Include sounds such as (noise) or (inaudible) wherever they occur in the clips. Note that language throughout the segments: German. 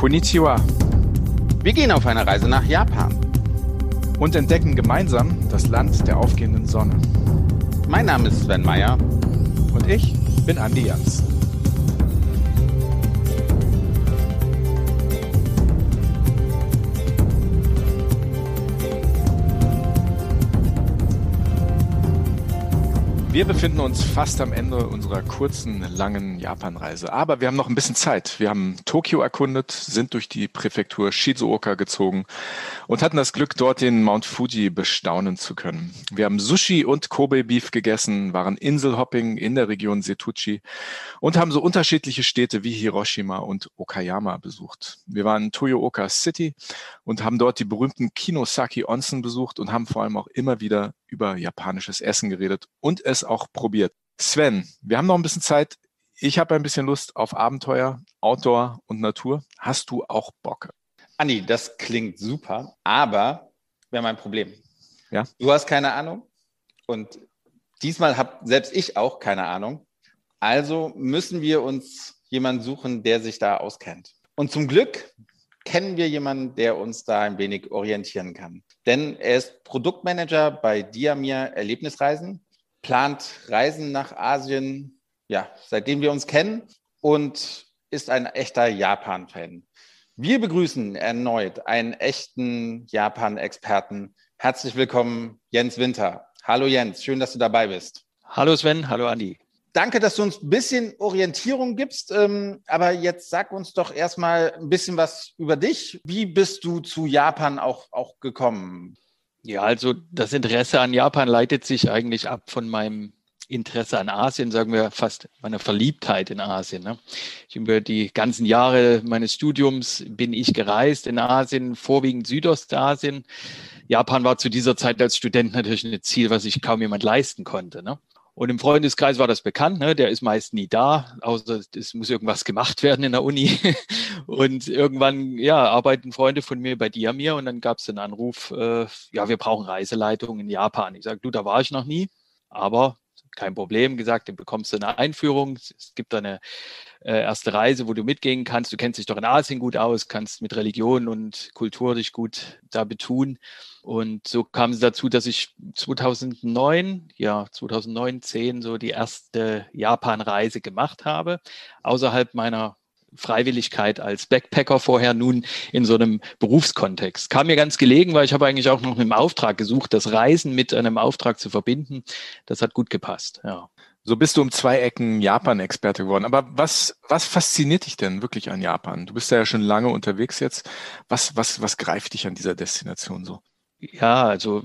Konnichiwa. Wir gehen auf eine Reise nach Japan. Und entdecken gemeinsam das Land der aufgehenden Sonne. Mein Name ist Sven Meyer. Und ich bin Andi Jans. Wir befinden uns fast am Ende unserer kurzen, langen Japanreise. Aber wir haben noch ein bisschen Zeit. Wir haben Tokio erkundet, sind durch die Präfektur Shizuoka gezogen und hatten das Glück, dort den Mount Fuji bestaunen zu können. Wir haben Sushi und Kobe Beef gegessen, waren Inselhopping in der Region Setuchi und haben so unterschiedliche Städte wie Hiroshima und Okayama besucht. Wir waren in Toyooka City und haben dort die berühmten Kinosaki Onsen besucht und haben vor allem auch immer wieder über japanisches Essen geredet und es auch probiert. Sven, wir haben noch ein bisschen Zeit. Ich habe ein bisschen Lust auf Abenteuer, Outdoor und Natur. Hast du auch Bock? Anni, das klingt super, aber wir haben ein Problem. Ja? Du hast keine Ahnung und diesmal habe selbst ich auch keine Ahnung. Also müssen wir uns jemanden suchen, der sich da auskennt. Und zum Glück kennen wir jemanden, der uns da ein wenig orientieren kann. Denn er ist Produktmanager bei Diamir Erlebnisreisen, plant Reisen nach Asien, ja, seitdem wir uns kennen und ist ein echter Japan-Fan. Wir begrüßen erneut einen echten Japan-Experten. Herzlich willkommen, Jens Winter. Hallo Jens, schön, dass du dabei bist. Hallo Sven, hallo Andi danke, dass du uns ein bisschen Orientierung gibst. Ähm, aber jetzt sag uns doch erstmal ein bisschen was über dich. Wie bist du zu Japan auch, auch gekommen? Ja, also das Interesse an Japan leitet sich eigentlich ab von meinem Interesse an Asien, sagen wir fast meiner Verliebtheit in Asien. Ne? Ich, über die ganzen Jahre meines Studiums bin ich gereist in Asien, vorwiegend Südostasien. Japan war zu dieser Zeit als Student natürlich ein Ziel, was sich kaum jemand leisten konnte. Ne? Und im Freundeskreis war das bekannt, ne? der ist meist nie da, außer es muss irgendwas gemacht werden in der Uni. (laughs) Und irgendwann, ja, arbeiten Freunde von mir bei Diamir und dann gab es einen Anruf, äh, ja, wir brauchen Reiseleitung in Japan. Ich sage, du, da war ich noch nie, aber kein Problem, gesagt, dann bekommst du eine Einführung. Es gibt eine äh, erste Reise, wo du mitgehen kannst. Du kennst dich doch in Asien gut aus, kannst mit Religion und Kultur dich gut da betun. Und so kam es dazu, dass ich 2009, ja, 2009, 10 so die erste Japan-Reise gemacht habe, außerhalb meiner Freiwilligkeit als Backpacker vorher nun in so einem Berufskontext. Kam mir ganz gelegen, weil ich habe eigentlich auch noch einen Auftrag gesucht, das Reisen mit einem Auftrag zu verbinden. Das hat gut gepasst, ja. So bist du um zwei Ecken Japan-Experte geworden. Aber was, was fasziniert dich denn wirklich an Japan? Du bist ja schon lange unterwegs jetzt. Was, was, was greift dich an dieser Destination so? Ja, also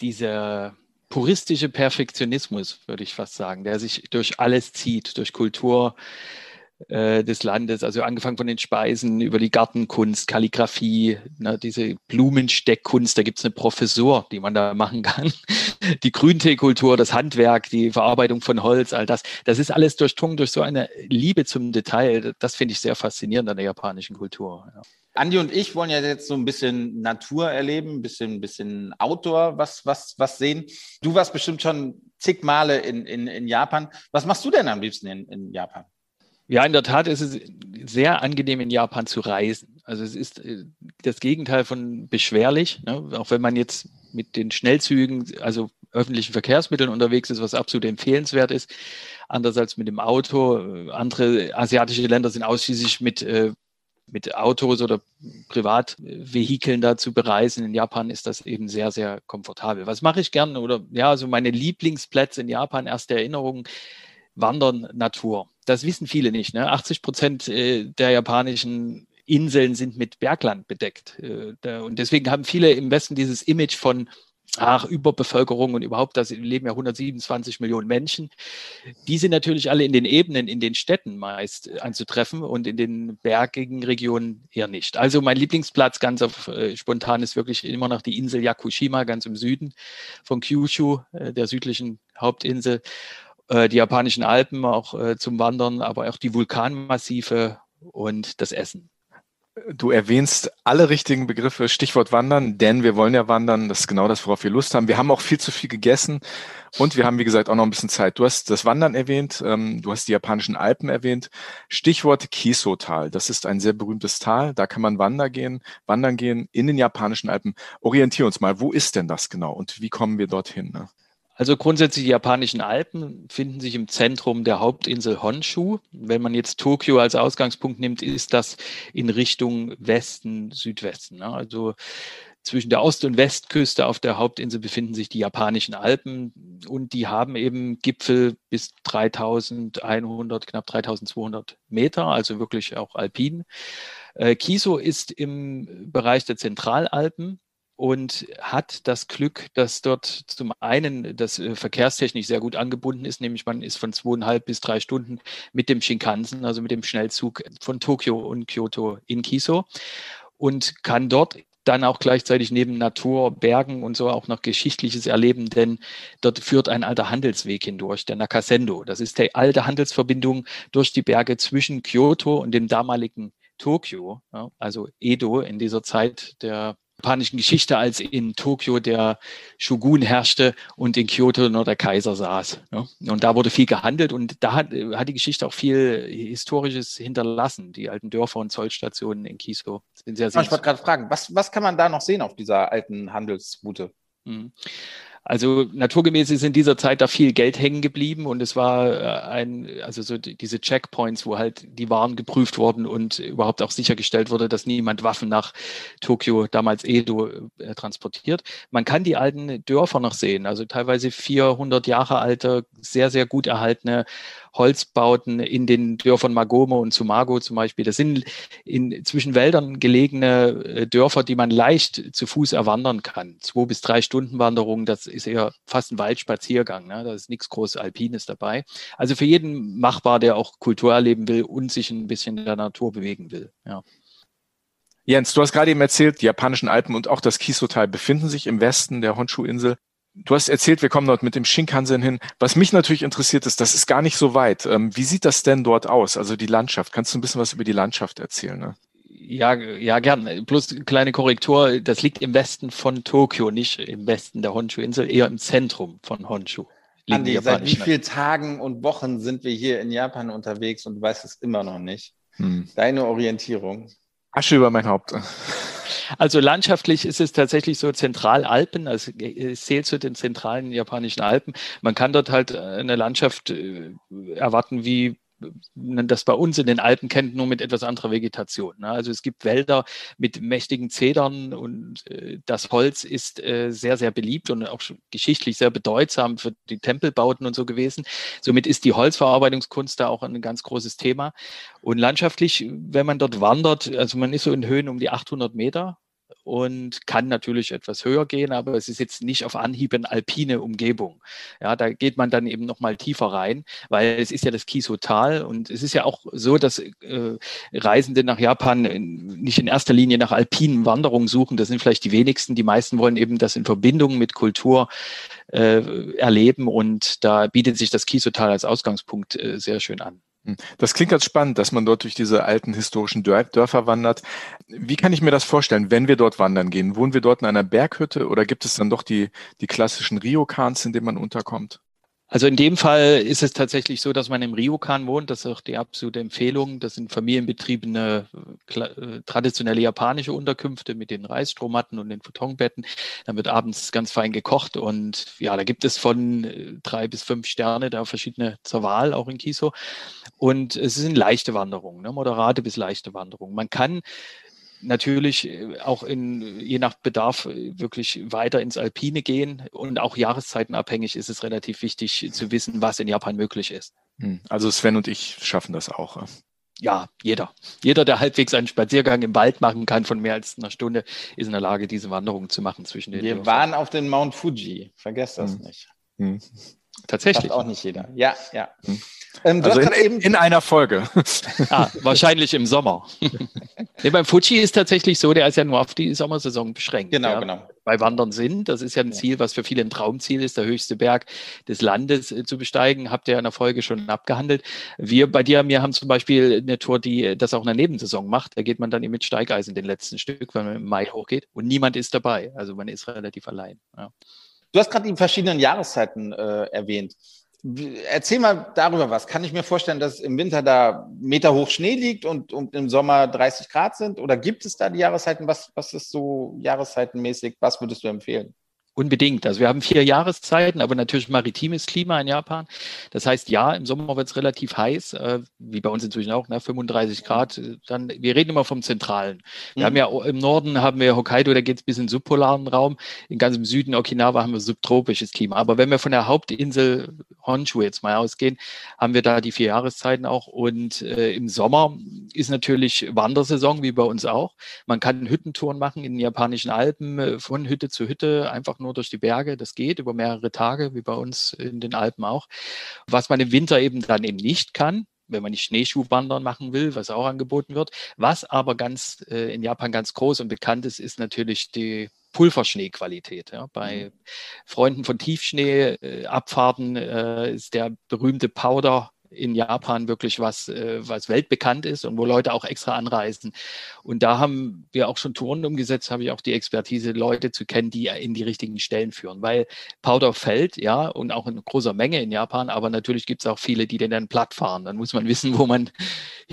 dieser puristische Perfektionismus, würde ich fast sagen, der sich durch alles zieht, durch Kultur, äh, des Landes, also angefangen von den Speisen über die Gartenkunst, Kalligrafie, ne, diese Blumensteckkunst, da gibt es eine Professur, die man da machen kann. (laughs) Die Grünteekultur, das Handwerk, die Verarbeitung von Holz, all das, das ist alles durchdrungen durch so eine Liebe zum Detail. Das finde ich sehr faszinierend an der japanischen Kultur. Ja. Andi und ich wollen ja jetzt so ein bisschen Natur erleben, ein bisschen, bisschen Outdoor was, was, was sehen. Du warst bestimmt schon zig Male in, in, in Japan. Was machst du denn am liebsten in, in Japan? Ja, in der Tat ist es sehr angenehm, in Japan zu reisen. Also es ist äh, das Gegenteil von beschwerlich, ne? auch wenn man jetzt mit den Schnellzügen, also öffentlichen Verkehrsmitteln unterwegs ist, was absolut empfehlenswert ist. Anders als mit dem Auto. Andere asiatische Länder sind ausschließlich mit, äh, mit Autos oder Privatvehikeln da zu bereisen. In Japan ist das eben sehr, sehr komfortabel. Was mache ich gerne? Oder ja, also meine Lieblingsplätze in Japan, erste Erinnerungen Wandern, Natur. Das wissen viele nicht. Ne? 80 Prozent äh, der japanischen Inseln sind mit Bergland bedeckt. Äh, und deswegen haben viele im Westen dieses Image von ach, Überbevölkerung und überhaupt, da leben ja 127 Millionen Menschen. Die sind natürlich alle in den Ebenen, in den Städten meist anzutreffen und in den bergigen Regionen eher nicht. Also mein Lieblingsplatz ganz auf äh, spontan ist wirklich immer noch die Insel Yakushima, ganz im Süden von Kyushu, äh, der südlichen Hauptinsel. Äh, die japanischen Alpen auch äh, zum Wandern, aber auch die Vulkanmassive und das Essen. Du erwähnst alle richtigen Begriffe, Stichwort Wandern, denn wir wollen ja wandern. Das ist genau das, worauf wir Lust haben. Wir haben auch viel zu viel gegessen und wir haben, wie gesagt, auch noch ein bisschen Zeit. Du hast das Wandern erwähnt, ähm, du hast die japanischen Alpen erwähnt. Stichwort Kiso-Tal. Das ist ein sehr berühmtes Tal. Da kann man wandern gehen, wandern gehen in den japanischen Alpen. Orientier uns mal, wo ist denn das genau und wie kommen wir dorthin? Ne? Also grundsätzlich die japanischen Alpen finden sich im Zentrum der Hauptinsel Honshu. Wenn man jetzt Tokio als Ausgangspunkt nimmt, ist das in Richtung Westen, Südwesten. Ne? Also zwischen der Ost- und Westküste auf der Hauptinsel befinden sich die japanischen Alpen und die haben eben Gipfel bis 3100, knapp 3200 Meter, also wirklich auch alpin. Äh, Kiso ist im Bereich der Zentralalpen und hat das Glück, dass dort zum einen das äh, verkehrstechnisch sehr gut angebunden ist, nämlich man ist von zweieinhalb bis drei Stunden mit dem Shinkansen, also mit dem Schnellzug von Tokio und Kyoto in Kiso und kann dort dann auch gleichzeitig neben Natur, Bergen und so auch noch Geschichtliches erleben, denn dort führt ein alter Handelsweg hindurch, der Nakasendo. Das ist die alte Handelsverbindung durch die Berge zwischen Kyoto und dem damaligen Tokio, also Edo in dieser Zeit der japanischen Geschichte, als in Tokio der Shogun herrschte und in Kyoto nur der Kaiser saß. Ja. Und da wurde viel gehandelt und da hat, hat die Geschichte auch viel Historisches hinterlassen. Die alten Dörfer und Zollstationen in Kiso sind sehr, sehr. Ich wollte gerade fragen, was, was kann man da noch sehen auf dieser alten Handelsroute? Also naturgemäß ist in dieser Zeit da viel Geld hängen geblieben und es war äh, ein, also so diese Checkpoints, wo halt die Waren geprüft wurden und überhaupt auch sichergestellt wurde, dass niemand Waffen nach Tokio, damals Edo, äh, transportiert. Man kann die alten Dörfer noch sehen, also teilweise 400 Jahre alte, sehr, sehr gut erhaltene Holzbauten in den Dörfern Magome und Sumago zum Beispiel. Das sind in zwischen Wäldern gelegene äh, Dörfer, die man leicht zu Fuß erwandern kann. Zwei bis drei Stunden Wanderung, das ist eher fast ein Waldspaziergang. Ne? Da ist nichts groß Alpines dabei. Also für jeden machbar, der auch Kultur erleben will und sich ein bisschen in der Natur bewegen will. Ja. Jens, du hast gerade eben erzählt, die japanischen Alpen und auch das Kiso-Tal befinden sich im Westen der Honshu-Insel. Du hast erzählt, wir kommen dort mit dem Shinkansen hin. Was mich natürlich interessiert ist, das ist gar nicht so weit. Ähm, wie sieht das denn dort aus? Also die Landschaft. Kannst du ein bisschen was über die Landschaft erzählen? Ne? Ja, ja, gern. Plus kleine Korrektur. Das liegt im Westen von Tokio, nicht im Westen der Honshu-Insel, eher im Zentrum von Honshu. Andi, seit wie vielen Tagen und Wochen sind wir hier in Japan unterwegs und du weißt es immer noch nicht? Hm. Deine Orientierung. Asche über mein Haupt. Also landschaftlich ist es tatsächlich so Zentralalpen, also es zählt zu den zentralen japanischen Alpen. Man kann dort halt eine Landschaft äh, erwarten wie das bei uns in den Alpen kennt, nur mit etwas anderer Vegetation. Ne? Also es gibt Wälder mit mächtigen Zedern und äh, das Holz ist äh, sehr, sehr beliebt und auch geschichtlich sehr bedeutsam für die Tempelbauten und so gewesen. Somit ist die Holzverarbeitungskunst da auch ein ganz großes Thema. Und landschaftlich, wenn man dort wandert, also man ist so in Höhen um die 800 Meter und kann natürlich etwas höher gehen, aber es ist jetzt nicht auf Anhieb eine alpine Umgebung. Ja, da geht man dann eben noch mal tiefer rein, weil es ist ja das Kisotal und es ist ja auch so, dass äh, Reisende nach Japan nicht in erster Linie nach alpinen Wanderungen suchen. Das sind vielleicht die wenigsten. Die meisten wollen eben das in Verbindung mit Kultur äh, erleben und da bietet sich das Kisotal als Ausgangspunkt äh, sehr schön an. Hm. Das klingt ganz spannend, dass man dort durch diese alten historischen Dörfer wandert. Wie kann ich mir das vorstellen, wenn wir dort wandern gehen? Wohnen wir dort in einer Berghütte oder gibt es dann doch die, die klassischen Ryokans, in denen man unterkommt? Also in dem Fall ist es tatsächlich so, dass man im Ryokan wohnt. Das ist auch die absolute Empfehlung. Das sind familienbetriebene, äh, traditionelle japanische Unterkünfte mit den Reisstrohmatten und den Futonbetten. Dann wird abends ganz fein gekocht und ja, da gibt es von äh, drei bis fünf Sterne da verschiedene zur Wahl, auch in Kiso. Und es sind leichte Wanderungen, ne? moderate bis leichte Wanderungen. Man kann natürlich äh, auch in, je nach Bedarf äh, wirklich weiter ins Alpine gehen und auch jahreszeitenabhängig ist es relativ wichtig zu wissen, was in Japan möglich ist. Hm. Also Sven und ich schaffen das auch. Ja, jeder. Jeder, der halbwegs einen Spaziergang im Wald machen kann von mehr als einer Stunde, ist in der Lage, diese Wanderung zu machen zwischen den. Wir Dörfern. waren auf den Mount Fuji. Vergesst das hm. nicht. Hm. Tatsächlich. auch nicht jeder. Ja, ja. Hm. Ähm, also in, eben in, einer Folge. (laughs) Ah, wahrscheinlich im Sommer. (laughs) nee, beim Fuji ist tatsächlich so, der ist ja nur auf die Sommersaison beschränkt. Genau, ja. genau. bei Wandern sind. Das ist ja ein Ziel, was für viele ein Traumziel ist, der höchste Berg des Landes äh, zu besteigen. Habt ihr in der Folge schon abgehandelt. Wir bei dir, wir haben zum Beispiel eine Tour, die das auch in der Nebensaison macht. Da geht man dann eben mit Steigeisen den letzten Stück, wenn man im Mai hochgeht und niemand ist dabei. Also man ist relativ allein. Ja. Du hast gerade die verschiedenen Jahreszeiten äh, erwähnt. Erzähl mal darüber was. Kann ich mir vorstellen, dass im Winter da Meter hoch Schnee liegt und, und im Sommer 30 Grad sind? Oder gibt es da die Jahreszeiten? Was, was ist so jahreszeitenmäßig? Was würdest du empfehlen? Unbedingt. Also wir haben vier Jahreszeiten, aber natürlich maritimes Klima in Japan. Das heißt, ja, im Sommer wird es relativ heiß, äh, wie bei uns inzwischen auch, ne, 35 Grad. Dann, wir reden immer vom Zentralen. Wir mhm. haben ja im Norden haben wir Hokkaido, da geht es bis in den subpolaren Raum. In ganz im Süden Okinawa haben wir subtropisches Klima. Aber wenn wir von der Hauptinsel Honshu jetzt mal ausgehen, haben wir da die vier Jahreszeiten auch. Und äh, im Sommer ist natürlich Wandersaison, wie bei uns auch. Man kann Hüttentouren machen in den japanischen Alpen, äh, von Hütte zu Hütte, einfach nur nur durch die Berge. Das geht über mehrere Tage, wie bei uns in den Alpen auch. Was man im Winter eben dann eben nicht kann, wenn man nicht Schneeschuhwandern machen will, was auch angeboten wird. Was aber ganz äh, in Japan ganz groß und bekannt ist, ist natürlich die Pulverschneequalität. Ja. Bei mhm. Freunden von Tiefschneeabfahrten äh, ist der berühmte Powder in Japan wirklich was, äh, was weltbekannt ist und wo Leute auch extra anreisen. Und da haben wir auch schon Touren umgesetzt, habe ich auch die Expertise, Leute zu kennen, die in die richtigen Stellen führen. Weil Powder fällt, ja, und auch in großer Menge in Japan, aber natürlich gibt es auch viele, die den dann platt fahren. Dann muss man (laughs) wissen, wo man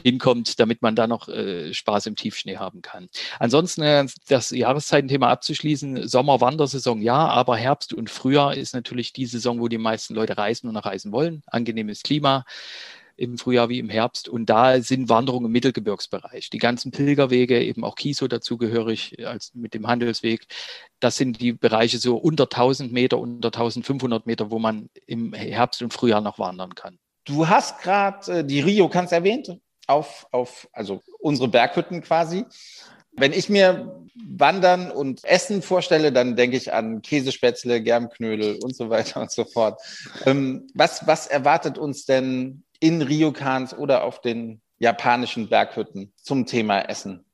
hinkommt, damit man da noch äh, Spaß im Tiefschnee haben kann. Ansonsten äh, das Jahreszeitenthema abzuschließen, Sommer, Wandersaison ja, aber Herbst und Frühjahr ist natürlich die Saison, wo die meisten Leute reisen und reisen wollen. Angenehmes Klima im Frühjahr wie im Herbst. Und da sind Wanderungen im Mittelgebirgsbereich. Die ganzen Pilgerwege, eben auch Kiso dazugehörig als mit dem Handelsweg. Das sind die Bereiche so unter 1000 Meter, unter 1500 Meter, wo man im Herbst und Frühjahr noch wandern kann. Du hast gerade äh, die Rio Kans erwähnt, auf, auf, also unsere Berghütten quasi. Wenn ich mir Wandern und Essen vorstelle, dann denke ich an Käsespätzle, Germknödel und so weiter und so fort. Ähm, was, was erwartet uns denn in Ryokans oder auf den japanischen Berghütten zum Thema Essen?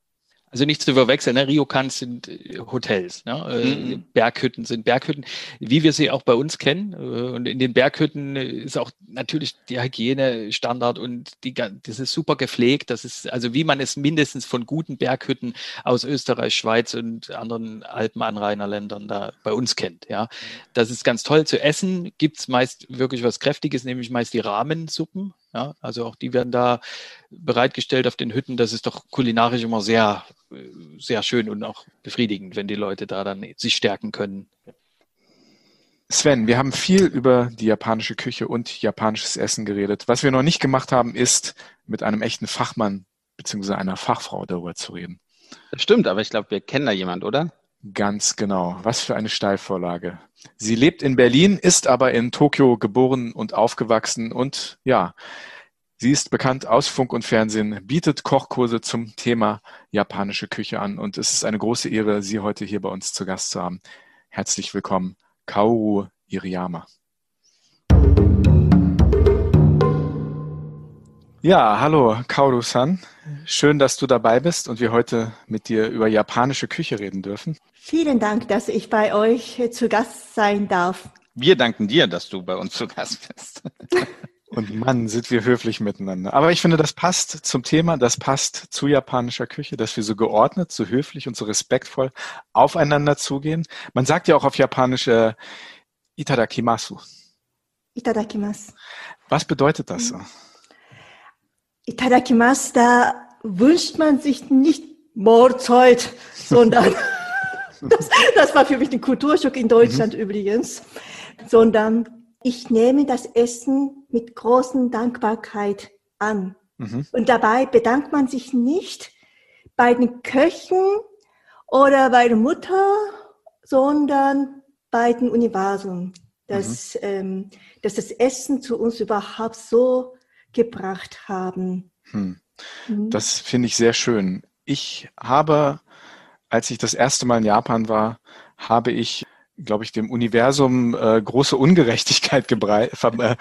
Also nicht zu verwechseln, ne? Ryokans sind äh, Hotels, ne? Äh, mhm. Berghütten sind Berghütten, wie wir sie auch bei uns kennen. Äh, und in den Berghütten ist auch natürlich der Hygienestandard und die, das ist super gepflegt. Das ist also wie man es mindestens von guten Berghütten aus Österreich, Schweiz und anderen Alpenanrainerländern da bei uns kennt. Ja, das ist ganz toll. Zu essen gibt's meist wirklich was Kräftiges, nämlich meist die Rahmensuppen. Ja, also auch die werden da bereitgestellt auf den Hütten. Das ist doch kulinarisch immer sehr, sehr schön und auch befriedigend, wenn die Leute da dann sich stärken können. Sven, wir haben viel über die japanische Küche und japanisches Essen geredet. Was wir noch nicht gemacht haben, ist mit einem echten Fachmann bzw. einer Fachfrau darüber zu reden. Das stimmt, aber ich glaube, wir kennen da jemand, oder? Ganz genau. Was für eine Steilvorlage. Sie lebt in Berlin, ist aber in Tokio geboren und aufgewachsen und ja, sie ist bekannt aus Funk und Fernsehen, bietet Kochkurse zum Thema japanische Küche an und es ist eine große Ehre, Sie heute hier bei uns zu Gast zu haben. Herzlich willkommen, Kaoru Iriyama. Ja, hallo Kaoru-san. Schön, dass du dabei bist und wir heute mit dir über japanische Küche reden dürfen. Vielen Dank, dass ich bei euch zu Gast sein darf. Wir danken dir, dass du bei uns zu Gast bist. (laughs) Und Mann, sind wir höflich miteinander. Aber ich finde, das passt zum Thema, das passt zu japanischer Küche, dass wir so geordnet, so höflich und so respektvoll aufeinander zugehen. Man sagt ja auch auf Japanisch äh, Itadakimasu. Itadakimasu. Was bedeutet das so? Itadakimasu, da wünscht man sich nicht Mahlzeit, sondern (laughs) das, das, war für mich ein Kulturschock in Deutschland mhm. übrigens, sondern ich nehme das Essen mit großen Dankbarkeit an. Mhm. Und dabei bedankt man sich nicht bei den Köchen oder bei der Mutter, sondern bei dem Universum, dass, mhm. ähm, dass das Essen zu uns überhaupt so gebracht haben. Hm. Mhm. Das finde ich sehr schön. Ich habe, als ich das erste Mal in Japan war, habe ich glaube ich, dem Universum äh, große Ungerechtigkeit (laughs) äh,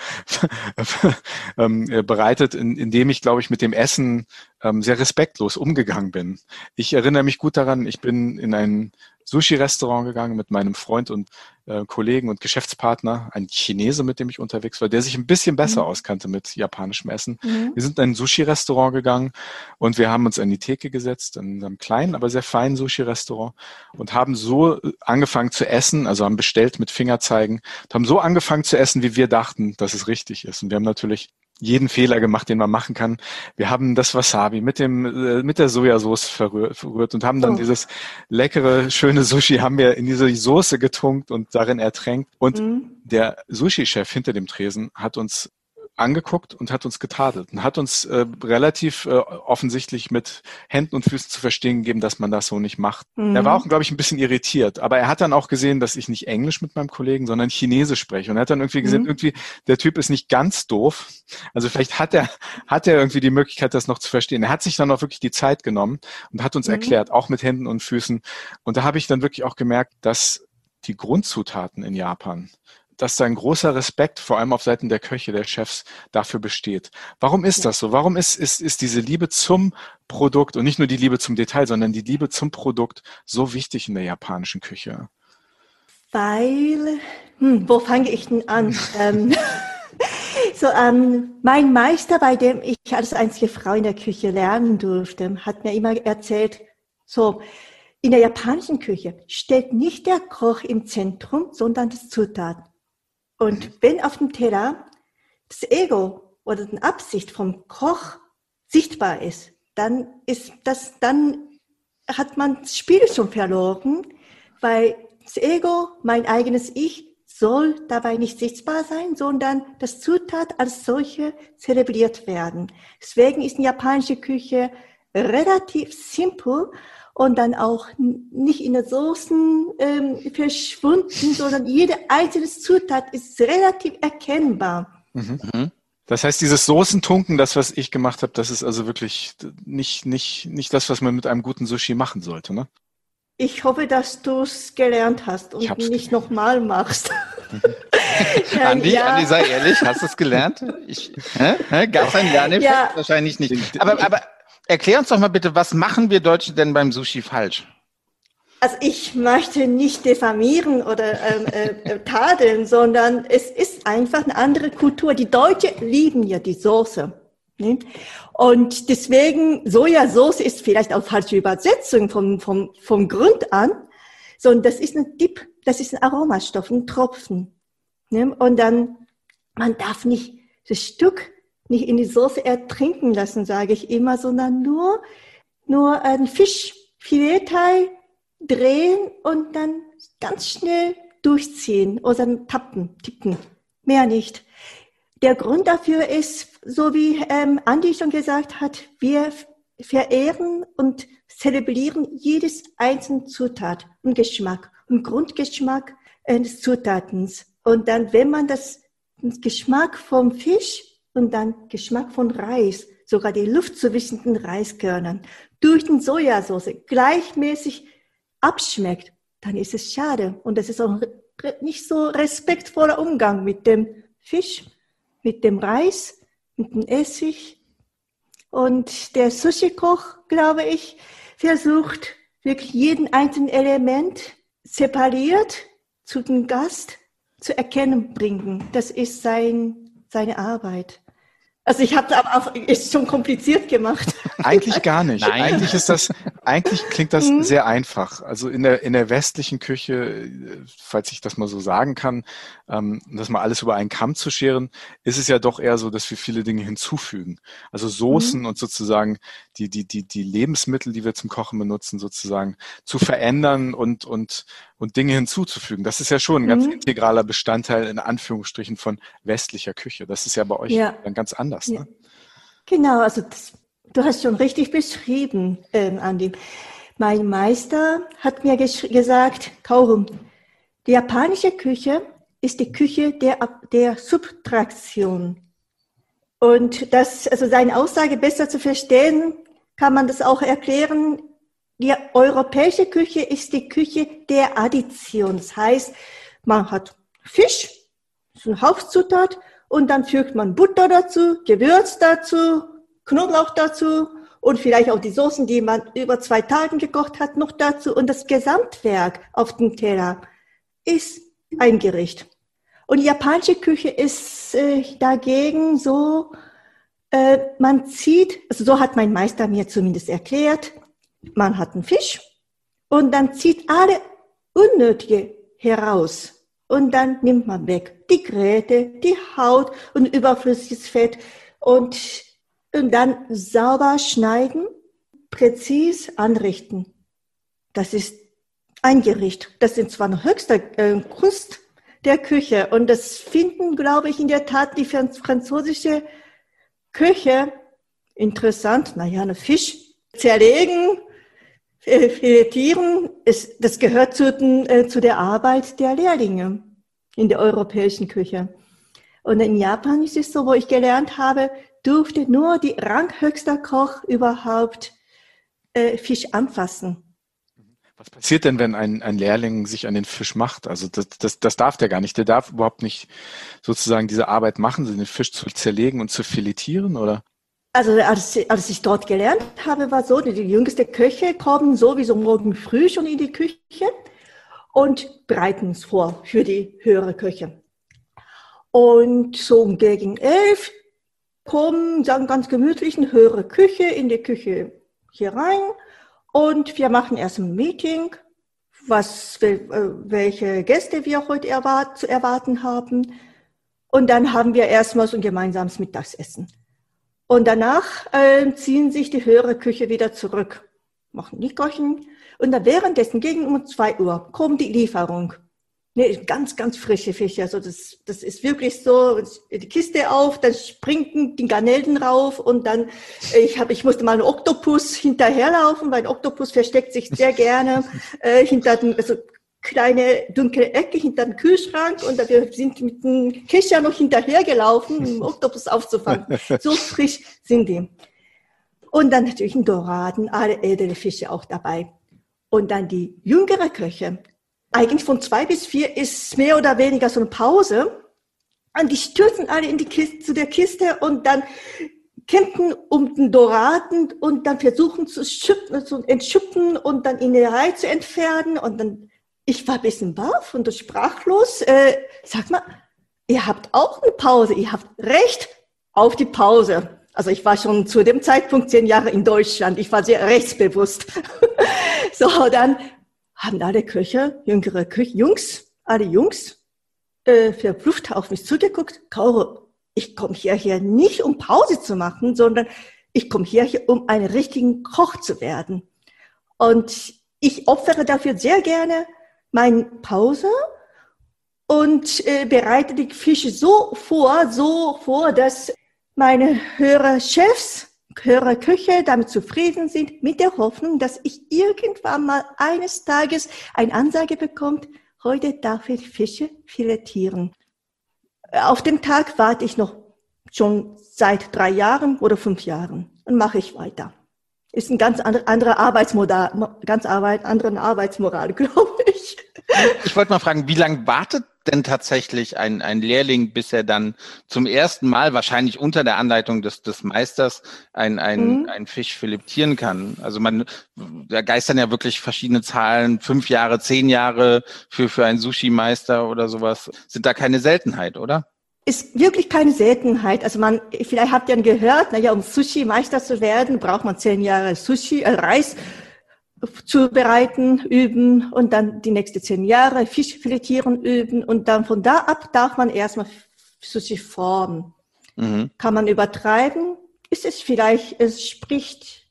ähm, äh, bereitet, in, indem ich, glaube ich, mit dem Essen ähm, sehr respektlos umgegangen bin. Ich erinnere mich gut daran, ich bin in ein Sushi-Restaurant gegangen mit meinem Freund und äh, Kollegen und Geschäftspartner, ein Chinese, mit dem ich unterwegs war, der sich ein bisschen besser mhm. auskannte mit japanischem Essen. Mhm. Wir sind in ein Sushi-Restaurant gegangen und wir haben uns an die Theke gesetzt, in einem kleinen, aber sehr feinen Sushi-Restaurant und haben so äh, angefangen zu essen, also haben bestellt mit Fingerzeigen und haben so angefangen zu essen, wie wir dachten, dass es richtig ist. Und wir haben natürlich jeden Fehler gemacht, den man machen kann. Wir haben das Wasabi mit dem äh, mit der Sojasauce verrührt, und haben dann oh. dieses leckere schöne Sushi haben wir in diese Soße getunkt und darin ertränkt und mhm. der Sushi-Chef hinter dem Tresen hat uns angeguckt und hat uns getadelt und hat uns äh, relativ äh, offensichtlich mit Händen und Füßen zu verstehen gegeben, dass man das so nicht macht. Mhm. Er war auch, glaube ich, ein bisschen irritiert, aber er hat dann auch gesehen, dass ich nicht Englisch mit meinem Kollegen, sondern Chinesisch spreche und er hat dann irgendwie gesehen, mhm. irgendwie der Typ ist nicht ganz doof. Also vielleicht hat er hat er irgendwie die Möglichkeit, das noch zu verstehen. Er hat sich dann auch wirklich die Zeit genommen und hat uns mhm. erklärt, auch mit Händen und Füßen. Und da habe ich dann wirklich auch gemerkt, dass die Grundzutaten in Japan dass da ein großer Respekt, vor allem auf Seiten der Köche, der Chefs, dafür besteht. Warum ist das so? Warum ist, ist, ist diese Liebe zum Produkt und nicht nur die Liebe zum Detail, sondern die Liebe zum Produkt so wichtig in der japanischen Küche? Weil, hm, wo fange ich denn an? (laughs) ähm, so, ähm, mein Meister, bei dem ich als einzige Frau in der Küche lernen durfte, hat mir immer erzählt, so, in der japanischen Küche steht nicht der Koch im Zentrum, sondern das Zutaten. Und wenn auf dem Teller das Ego oder die Absicht vom Koch sichtbar ist, dann ist das, dann hat man das Spiel schon verloren, weil das Ego, mein eigenes Ich, soll dabei nicht sichtbar sein, sondern das Zutat als solche zelebriert werden. Deswegen ist die japanische Küche relativ simpel und dann auch nicht in den Soßen ähm, verschwunden, sondern jede einzelne Zutat ist relativ erkennbar. Mhm. mhm. Das heißt, dieses Soßentunken, das, was ich gemacht habe, das ist also wirklich nicht, nicht, nicht das, was man mit einem guten Sushi machen sollte, ne? Ich hoffe, dass du es gelernt hast und nicht nochmal machst. (laughs) Andi, ja. Andi, sei ehrlich, hast du es gelernt? Gab es einen Lerneffekt? Ja. Wahrscheinlich nicht. Aber, aber Erklär uns doch mal bitte, was machen wir Deutschen denn beim Sushi falsch? Also ich möchte nicht diffamieren oder ähm, äh, äh, tadeln, sondern es ist einfach eine andere Kultur. Die Deutschen lieben ja die Soße. Ne? Und deswegen, Sojasauce ist vielleicht auch falsche Übersetzung vom, vom, vom Grund an, sondern das ist ein Dip, das ist ein Aromastoff, ein Tropfen. Ne? Und dann, man darf nicht das Stück nicht in die Soße ertrinken lassen, sage ich immer, sondern nur, nur ein Fischfiletteil drehen und dann ganz schnell durchziehen oder tappen, tippen. Mehr nicht. Der Grund dafür ist, so wie ähm, Andi schon gesagt hat, wir verehren und zelebrieren jedes einzelne Zutat und Geschmack und Grundgeschmack des Zutatens. Und dann, wenn man das Geschmack vom Fisch und dann Geschmack von Reis, sogar die Luft zwischen den Reiskörnern, durch den Sojasauce gleichmäßig abschmeckt, dann ist es schade. Und das ist auch nicht so respektvoller Umgang mit dem Fisch, mit dem Reis, mit dem Essig. Und der Sushi-Koch, glaube ich, versucht wirklich jeden einzelnen Element separiert zu dem Gast zu erkennen bringen. Das ist sein, seine Arbeit. Also ich habe aber auch, ist schon kompliziert gemacht. Eigentlich gar nicht. Nein. Eigentlich ist das, eigentlich klingt das mhm. sehr einfach. Also in der, in der westlichen Küche, falls ich das mal so sagen kann, ähm, das mal alles über einen Kamm zu scheren, ist es ja doch eher so, dass wir viele Dinge hinzufügen. Also Soßen mhm. und sozusagen die, die, die, die Lebensmittel, die wir zum Kochen benutzen, sozusagen zu verändern und, und, und Dinge hinzuzufügen. Das ist ja schon ein ganz mhm. integraler Bestandteil in Anführungsstrichen von westlicher Küche. Das ist ja bei euch ja. dann ganz anders. Ne? Genau, also das, du hast schon richtig beschrieben, ähm, Andi. Mein Meister hat mir gesagt, Kaurum, die japanische Küche ist die Küche der, der Subtraktion. Und das, also seine Aussage besser zu verstehen, kann man das auch erklären, die europäische Küche ist die Küche der Addition. Das heißt, man hat Fisch, ist eine Hauptzutat, und dann fügt man Butter dazu, Gewürz dazu, Knoblauch dazu und vielleicht auch die Soßen, die man über zwei Tagen gekocht hat, noch dazu. Und das Gesamtwerk auf dem Teller ist ein Gericht. Und die japanische Küche ist äh, dagegen so, äh, man zieht, also so hat mein Meister mir zumindest erklärt, man hat einen Fisch und dann zieht alle Unnötige heraus. Und dann nimmt man weg die Gräte, die Haut und überflüssiges Fett und, und dann sauber schneiden, präzis anrichten. Das ist ein Gericht. Das sind zwar noch höchster äh, Kunst der Küche und das finden, glaube ich, in der Tat die französische Küche interessant. Naja, ein Fisch zerlegen, filetieren, ist, das gehört zu, den, äh, zu der Arbeit der Lehrlinge in der europäischen Küche. Und in Japan ist es so, wo ich gelernt habe, durfte nur die ranghöchster Koch überhaupt äh, Fisch anfassen. Was passiert denn, wenn ein, ein Lehrling sich an den Fisch macht? Also das, das, das darf der gar nicht. Der darf überhaupt nicht sozusagen diese Arbeit machen, den Fisch zu zerlegen und zu filetieren, oder? Also als, als ich dort gelernt habe, war so, die, die jüngste Köche kommen sowieso morgen früh schon in die Küche und bereiten es vor für die höhere Köche. Und so gegen elf kommen, sagen ganz gemütlich, eine höhere Küche in die Küche hier rein und wir machen erst ein Meeting, was, äh, welche Gäste wir heute erwart, zu erwarten haben. Und dann haben wir erstmal so ein gemeinsames Mittagessen. Und danach äh, ziehen sich die höhere Küche wieder zurück, machen nicht kochen. Und dann währenddessen gegen um zwei Uhr kommt die Lieferung. Nee, ganz, ganz frische Fische. Also das, das ist wirklich so, die Kiste auf, dann springen die Garnelen rauf und dann, ich habe, ich musste mal einen Oktopus hinterherlaufen, weil ein Oktopus versteckt sich sehr gerne (laughs) äh, hinter den, also kleine dunkle Ecke hinter dem Kühlschrank und wir sind mit dem Kescher noch hinterhergelaufen, um den Oktopus aufzufangen. (laughs) So frisch sind die. Und dann natürlich ein Doraden, alle edle Fische auch dabei. Und dann die jüngere Köche. Eigentlich von zwei bis vier ist mehr oder weniger so eine Pause. Und die stürzen alle in die Kiste, zu der Kiste und dann kämpfen um den Doraden und dann versuchen zu, schüppen, zu entschuppen und dann in der Reihe zu entfernen und dann ich war ein bisschen baff und sprachlos. Äh, sag mal, ihr habt auch eine Pause, ihr habt Recht auf die Pause. Also ich war schon zu dem Zeitpunkt zehn Jahre in Deutschland. Ich war sehr rechtsbewusst. (laughs) so, dann haben alle Köche, jüngere Köche, Jungs, alle Jungs, äh, verblüfft auf mich zugeguckt. Kaure, ich komme hierher nicht, um Pause zu machen, sondern ich komme hierher, um einen richtigen Koch zu werden. Und ich opfere dafür sehr gerne meine Pause und äh, bereite die Fische so vor, so vor, dass meine höhere Chefs, höhere Köche damit zufrieden sind, mit der Hoffnung, dass ich irgendwann mal eines Tages eine Ansage bekommt, heute darf ich Fische filetieren. Auf den Tag warte ich noch schon seit drei Jahren oder fünf Jahren und mache ich weiter. Ist ein ganz andere Arbeitsmoral, ganz Arbeit, anderen Arbeitsmoral, (laughs) glaube ich. Ich wollte mal fragen, wie lange wartet denn tatsächlich ein, ein Lehrling, bis er dann zum ersten Mal, wahrscheinlich unter der Anleitung des, des Meisters, ein, ein, mhm. ein Fisch filetieren kann? Also man, da geistern ja wirklich verschiedene Zahlen, fünf Jahre, zehn Jahre für, für einen Sushi-Meister oder sowas. Sind da keine Seltenheit, oder? Ist wirklich keine Seltenheit. Also man, vielleicht habt ihr gehört, naja, um Sushi-Meister zu werden, braucht man zehn Jahre Sushi, äh, Reis zubereiten, üben und dann die nächsten zehn Jahre Fisch filetieren üben und dann von da ab darf man erstmal Sushi formen. Mhm. Kann man übertreiben? Ist es vielleicht, es spricht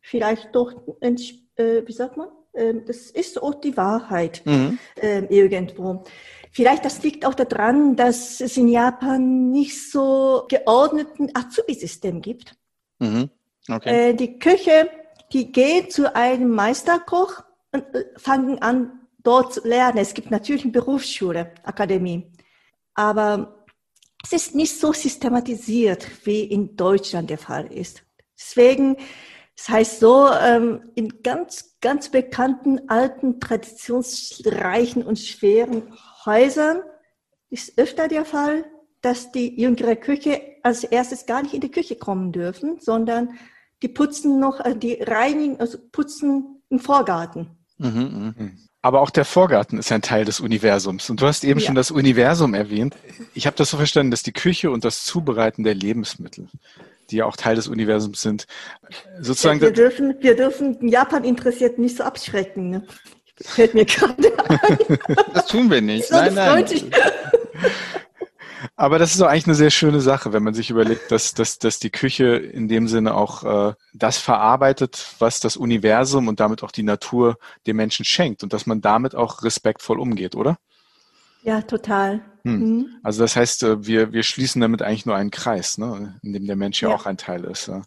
vielleicht doch, äh, wie sagt man? Äh, das ist auch die Wahrheit mhm. äh, irgendwo. Vielleicht das liegt auch daran, dass es in Japan nicht so geordneten Azubi-System gibt. Mhm. Okay. Äh, die Küche die gehen zu einem Meisterkoch und äh, fangen an, dort zu lernen. Es gibt natürlich eine Berufsschule, Akademie. Aber es ist nicht so systematisiert, wie in Deutschland der Fall ist. Deswegen, das heißt so, ähm, in ganz, ganz bekannten, alten, traditionsreichen und schweren Häusern ist öfter der Fall, dass die jüngere Küche als erstes gar nicht in die Küche kommen dürfen, sondern die putzen noch, äh, die reinigen, also putzen im Vorgarten. Mhm, mh. Aber auch der Vorgarten ist ein Teil des Universums. Und du hast eben ja. schon das Universum erwähnt. Ich habe das so verstanden, dass die Küche und das Zubereiten der Lebensmittel, die ja auch Teil des Universums sind, sozusagen. Ja, wir, dürfen, wir dürfen Japan interessiert nicht so abschrecken. Ne? Fällt mir (laughs) gerade ein. Das tun wir nicht. Nein, nein. Aber das ist doch eigentlich eine sehr schöne Sache, wenn man sich überlegt, dass, dass, dass die Küche in dem Sinne auch äh, das verarbeitet, was das Universum und damit auch die Natur dem Menschen schenkt und dass man damit auch respektvoll umgeht, oder? Ja, total. Hm. Mhm. Also das heißt, äh, wir, wir schließen damit eigentlich nur einen Kreis, ne, in dem der Mensch ja, ja auch ein Teil ist. Ja.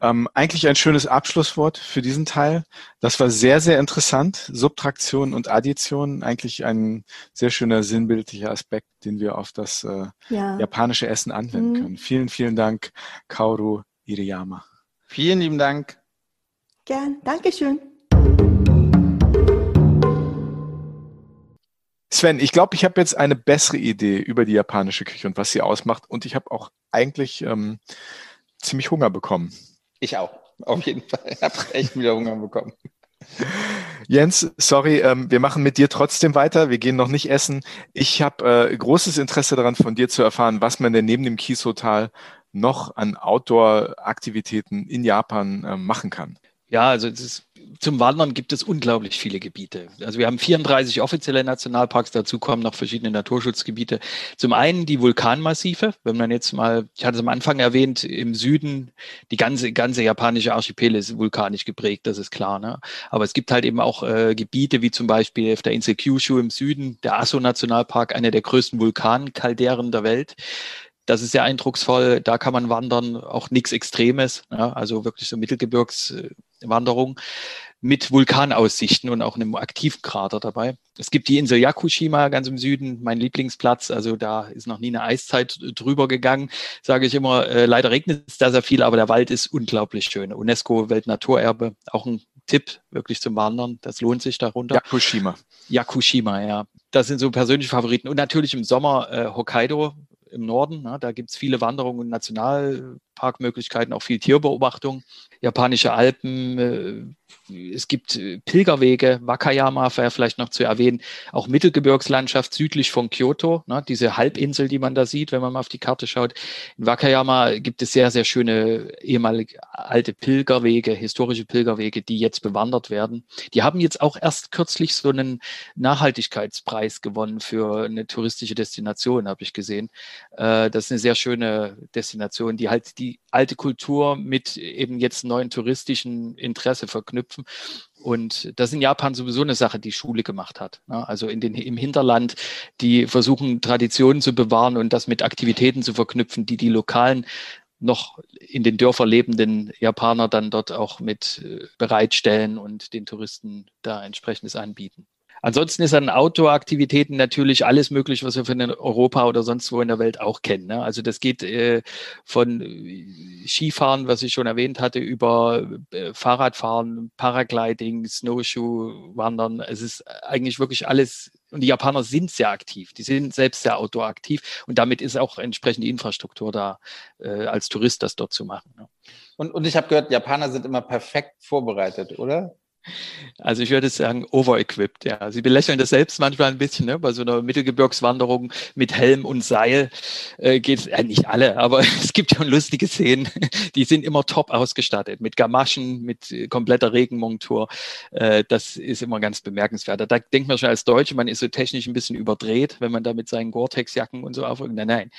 Ähm, eigentlich ein schönes Abschlusswort für diesen Teil. Das war sehr, sehr interessant. Subtraktion und Addition, eigentlich ein sehr schöner sinnbildlicher Aspekt, den wir auf das äh, ja. japanische Essen anwenden mhm. können. Vielen, vielen Dank, Kaoru Iriyama. Vielen lieben Dank. Gern. Dankeschön. Sven, ich glaube, ich habe jetzt eine bessere Idee über die japanische Küche und was sie ausmacht. Und ich habe auch eigentlich ähm, ziemlich Hunger bekommen. Ich auch, auf jeden Fall. Ich habe echt wieder Hunger bekommen. Jens, sorry, ähm, wir machen mit dir trotzdem weiter. Wir gehen noch nicht essen. Ich habe äh, großes Interesse daran, von dir zu erfahren, was man denn neben dem Kisotal noch an Outdoor-Aktivitäten in Japan äh, machen kann. Ja, also ist, zum Wandern gibt es unglaublich viele Gebiete. Also wir haben 34 offizielle Nationalparks, dazu kommen noch verschiedene Naturschutzgebiete. Zum einen die Vulkanmassive, wenn man jetzt mal, ich hatte es am Anfang erwähnt, im Süden, die ganze, ganze japanische Archipel ist vulkanisch geprägt, das ist klar. Ne? Aber es gibt halt eben auch äh, Gebiete wie zum Beispiel auf der Insel Kyushu im Süden, der Aso-Nationalpark, einer der größten Vulkankalderen der Welt. Das ist sehr eindrucksvoll. Da kann man wandern, auch nichts Extremes, ja, also wirklich so Mittelgebirgswanderung mit Vulkanaussichten und auch einem aktiven Krater dabei. Es gibt die Insel Yakushima ganz im Süden, mein Lieblingsplatz. Also da ist noch nie eine Eiszeit drüber gegangen, sage ich immer. Äh, leider regnet es da sehr viel, aber der Wald ist unglaublich schön. UNESCO Weltnaturerbe, auch ein Tipp wirklich zum Wandern. Das lohnt sich darunter. Yakushima. Yakushima, ja. Das sind so persönliche Favoriten. Und natürlich im Sommer äh, Hokkaido, im Norden. Ne? Da gibt es viele Wanderungen und Nationalparkmöglichkeiten, auch viel Tierbeobachtung. Japanische Alpen, äh, es gibt äh, Pilgerwege, Wakayama wäre vielleicht noch zu erwähnen, auch Mittelgebirgslandschaft südlich von Kyoto, ne, diese Halbinsel, die man da sieht, wenn man mal auf die Karte schaut. In Wakayama gibt es sehr, sehr schöne ehemalige alte Pilgerwege, historische Pilgerwege, die jetzt bewandert werden. Die haben jetzt auch erst kürzlich so einen Nachhaltigkeitspreis gewonnen für eine touristische Destination, habe ich gesehen. Äh, das ist eine sehr schöne Destination, die halt die alte Kultur mit eben jetzt neuen touristischen Interesse verknüpfen. Und das ist in Japan sowieso eine Sache, die Schule gemacht hat. Ne? Also in den, im Hinterland, die versuchen, Traditionen zu bewahren und das mit Aktivitäten zu verknüpfen, die die lokalen noch in den Dörfern lebenden Japaner dann dort auch mit äh, bereitstellen und den Touristen da entsprechendes anbieten. Ansonsten ist an Outdoor-Aktivitäten natürlich alles möglich, was wir von Europa oder sonst wo in der Welt auch kennen. Ne? Also das geht äh, von äh, Skifahren, was ich schon erwähnt hatte, über äh, Fahrradfahren, Paragliding, Snowshoe, Wandern. Es ist eigentlich wirklich alles und die Japaner sind sehr aktiv, die sind selbst sehr outdoor aktiv und damit ist auch entsprechend die Infrastruktur da, äh, als Tourist das dort zu machen. Ne? Und, und ich habe gehört, Japaner sind immer perfekt vorbereitet, oder? Also ich würde sagen, overequipped, ja. Sie belächeln das selbst manchmal ein bisschen, ne? Bei so einer Mittelgebirgswanderung mit Helm und Seil äh, geht äh, nicht alle, aber (laughs) es gibt ja lustige Szenen, die sind immer top ausgestattet, mit Gamaschen, mit äh, kompletter Regenmontur. Äh, das ist immer ganz bemerkenswert. Da denkt man schon als Deutsche, man ist so technisch ein bisschen überdreht, wenn man da mit seinen Gore-Tex-Jacken und so aufrückt. Nein, nein,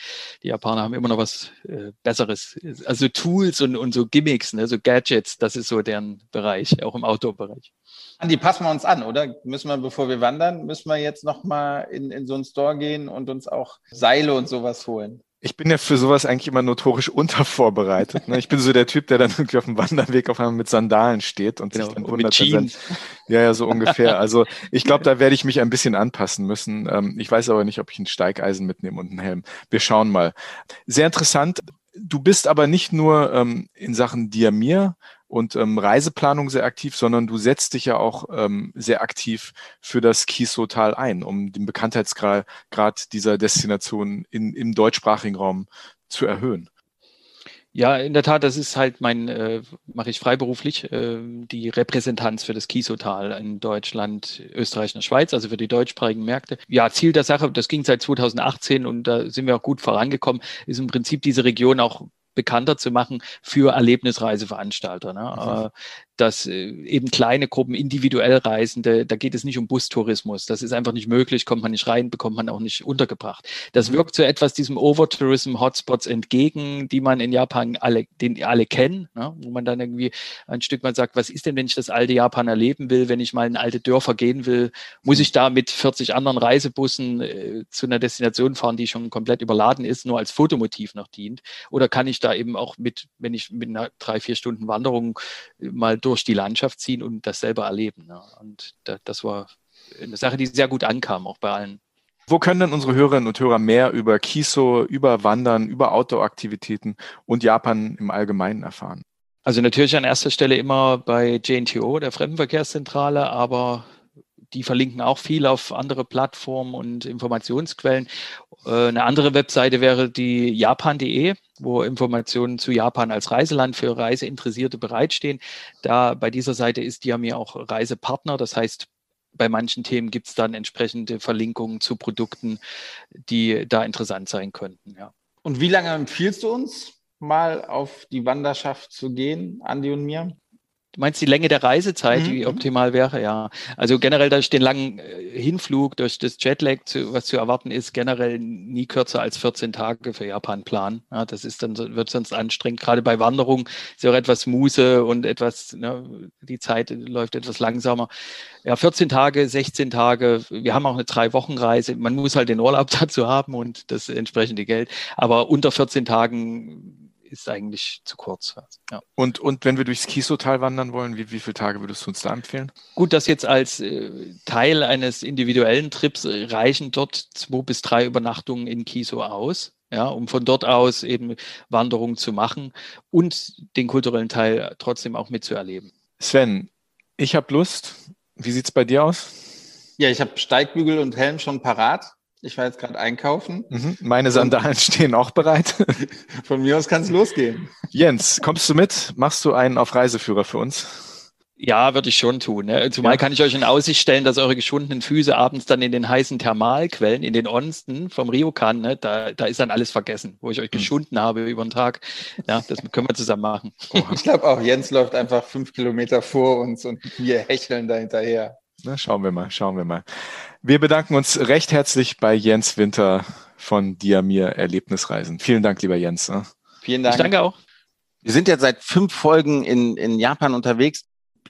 die Japaner haben immer noch was äh, Besseres. Also Tools und, und so Gimmicks, ne? so Gadgets, das ist so deren Bereich, auch im Outdoor-Bereich. Bereich. Andi, passen wir uns an, oder? Müssen wir, bevor wir wandern, müssen wir jetzt nochmal in, in so einen Store gehen und uns auch Seile und sowas holen? Ich bin ja für sowas eigentlich immer notorisch untervorbereitet. Ne? Ich bin so der Typ, der dann irgendwie auf dem Wanderweg auf einmal mit Sandalen steht und genau, sich dann wundert. Mit ja, ja, so ungefähr. Also ich glaube, da werde ich mich ein bisschen anpassen müssen. Ähm, ich weiß aber nicht, ob ich ein Steigeisen mitnehme und einen Helm. Wir schauen mal. Sehr interessant. Du bist aber nicht nur ähm, in Sachen Diamir und ähm, Reiseplanung sehr aktiv, sondern du setzt dich ja auch ähm, sehr aktiv für das Kieshotal ein, um den Bekanntheitsgrad dieser Destination in, im deutschsprachigen Raum zu erhöhen. Ja, in der Tat, das ist halt mein, äh, mache ich freiberuflich, äh, die Repräsentanz für das Kiesotal in Deutschland, Österreich und der Schweiz, also für die deutschsprachigen Märkte. Ja, Ziel der Sache, das ging seit 2018 und da sind wir auch gut vorangekommen, ist im Prinzip diese Region auch bekannter zu machen für Erlebnisreiseveranstalter. Ne? Mhm. Äh, dass äh, eben kleine Gruppen individuell Reisende, da geht es nicht um Bustourismus. Das ist einfach nicht möglich, kommt man nicht rein, bekommt man auch nicht untergebracht. Das mhm. wirkt so etwas diesem Overtourism-Hotspots entgegen, die man in Japan alle, den alle kennen, ne? wo man dann irgendwie ein Stück mal sagt, was ist denn, wenn ich das alte Japan erleben will, wenn ich mal in alte Dörfer gehen will, muss ich da mit 40 anderen Reisebussen äh, zu einer Destination fahren, die schon komplett überladen ist, nur als Fotomotiv noch dient? Oder kann ich da eben auch mit, wenn ich mit einer drei, vier Stunden Wanderung mal durch durch die Landschaft ziehen und das selber erleben. Ne? Und da, das war eine Sache, die sehr gut ankam, auch bei allen. Wo können denn unsere Hörerinnen und Hörer mehr über Kiso, über Wandern, über Outdoor-Aktivitäten und Japan im Allgemeinen erfahren? Also natürlich an erster Stelle immer bei JNTO, der Fremdenverkehrszentrale, aber die verlinken auch viel auf andere Plattformen und Informationsquellen. Äh, eine andere Webseite wäre die japan.de wo Informationen zu Japan als Reiseland für Reiseinteressierte bereitstehen. Da bei dieser Seite ist die mir auch Reisepartner. Das heißt, bei manchen Themen gibt es dann entsprechende Verlinkungen zu Produkten, die da interessant sein könnten. Ja. Und wie lange empfiehlst du uns, mal auf die Wanderschaft zu gehen, Andi und mir? Du meinst die Länge der Reisezeit, die mhm. optimal wäre, ja. Also generell durch den langen äh, Hinflug, durch das Jetlag, zu, was zu erwarten ist, generell nie kürzer als 14 Tage für Japan planen. Ja, das ist dann, wird sonst anstrengend. Gerade bei Wanderung ist ja auch etwas Muße und etwas, ne, die Zeit läuft etwas langsamer. Ja, 14 Tage, 16 Tage. Wir haben auch eine Drei-Wochen-Reise. Man muss halt den Urlaub (laughs) dazu haben und das entsprechende Geld. Aber unter 14 Tagen ist eigentlich zu kurz. Ja. Und, und wenn wir durchs Kiso-Tal wandern wollen, wie, wie viele Tage würdest du uns da empfehlen? Gut, das jetzt als äh, Teil eines individuellen Trips äh, reichen dort zwei bis drei Übernachtungen in Kiso aus. Ja, um von dort aus eben Wanderungen zu machen und den kulturellen Teil trotzdem auch mitzuerleben. Sven, ich habe Lust. Wie sieht es bei dir aus? Ja, ich habe Steigbügel und Helm schon parat. Ich war jetzt gerade einkaufen. Mhm. Meine Sandalen stehen auch bereit. (laughs) Von mir aus kann es losgehen. Jens, kommst du mit? Machst du einen auf Reiseführer für uns? Ja, würde ich schon tun. Ne? Zumal ja. kann ich euch in Aussicht stellen, dass eure geschwundenen Füße abends dann in den heißen Thermalquellen, in den Onsten vom Ryokan, ne, da, da ist dann alles vergessen, wo ich euch hm. geschunden mhm. habe über den Tag. Ja, das können wir zusammen machen. Ich glaube auch, Jens läuft einfach fünf Kilometer vor uns und wir hecheln da hinterher. Na, schauen wir mal, schauen wir mal. Wir bedanken uns recht herzlich bei Jens Winter von Diamir Erlebnisreisen. Vielen Dank, lieber Jens. Ne? Vielen Dank. Ich danke auch. Wir sind jetzt seit fünf Folgen in, in Japan unterwegs.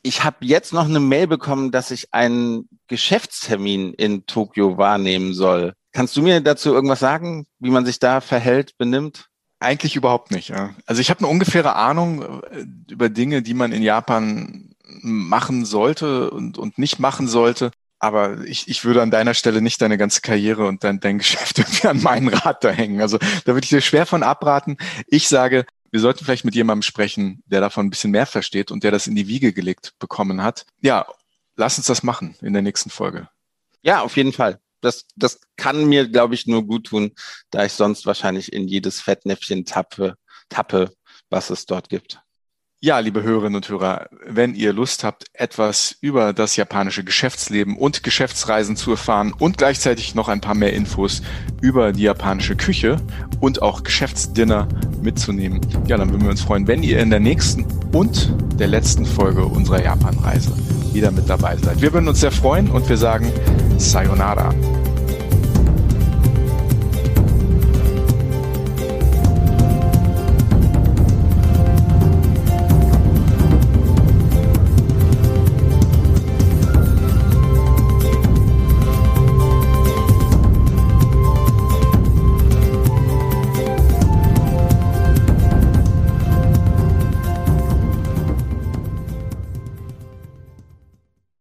Ich habe jetzt noch eine Mail bekommen, dass ich einen Geschäftstermin in Tokio wahrnehmen soll. Kannst du mir dazu irgendwas sagen, wie man sich da verhält, benimmt? Eigentlich überhaupt nicht. Ja. Also ich habe eine ungefähre Ahnung äh, über Dinge, die man in Japan machen sollte und, und nicht machen sollte. Aber ich, ich würde an deiner Stelle nicht deine ganze Karriere und dein, dein Geschäft (laughs) irgendwie an meinen Rad da hängen. Also da würde ich dir schwer von abraten. Ich sage, wir sollten vielleicht mit jemandem sprechen, der davon ein bisschen mehr versteht und der das in die Wiege gelegt bekommen hat. Ja, lass uns das machen in der nächsten Folge. Ja, auf jeden Fall. Das, das kann mir, glaube ich, nur gut tun, da ich sonst wahrscheinlich in jedes Fettnäpfchen tappe, tappe, was es dort gibt. Ja, liebe Hörerinnen und Hörer, wenn ihr Lust habt, etwas über das japanische Geschäftsleben und Geschäftsreisen zu erfahren und gleichzeitig noch ein paar mehr Infos über die japanische Küche und auch Geschäftsdinner mitzunehmen, ja, dann würden wir uns freuen, wenn ihr in der nächsten und der letzten Folge unserer Japanreise wieder mit dabei seid. Wir würden uns sehr freuen und wir sagen Sayonara.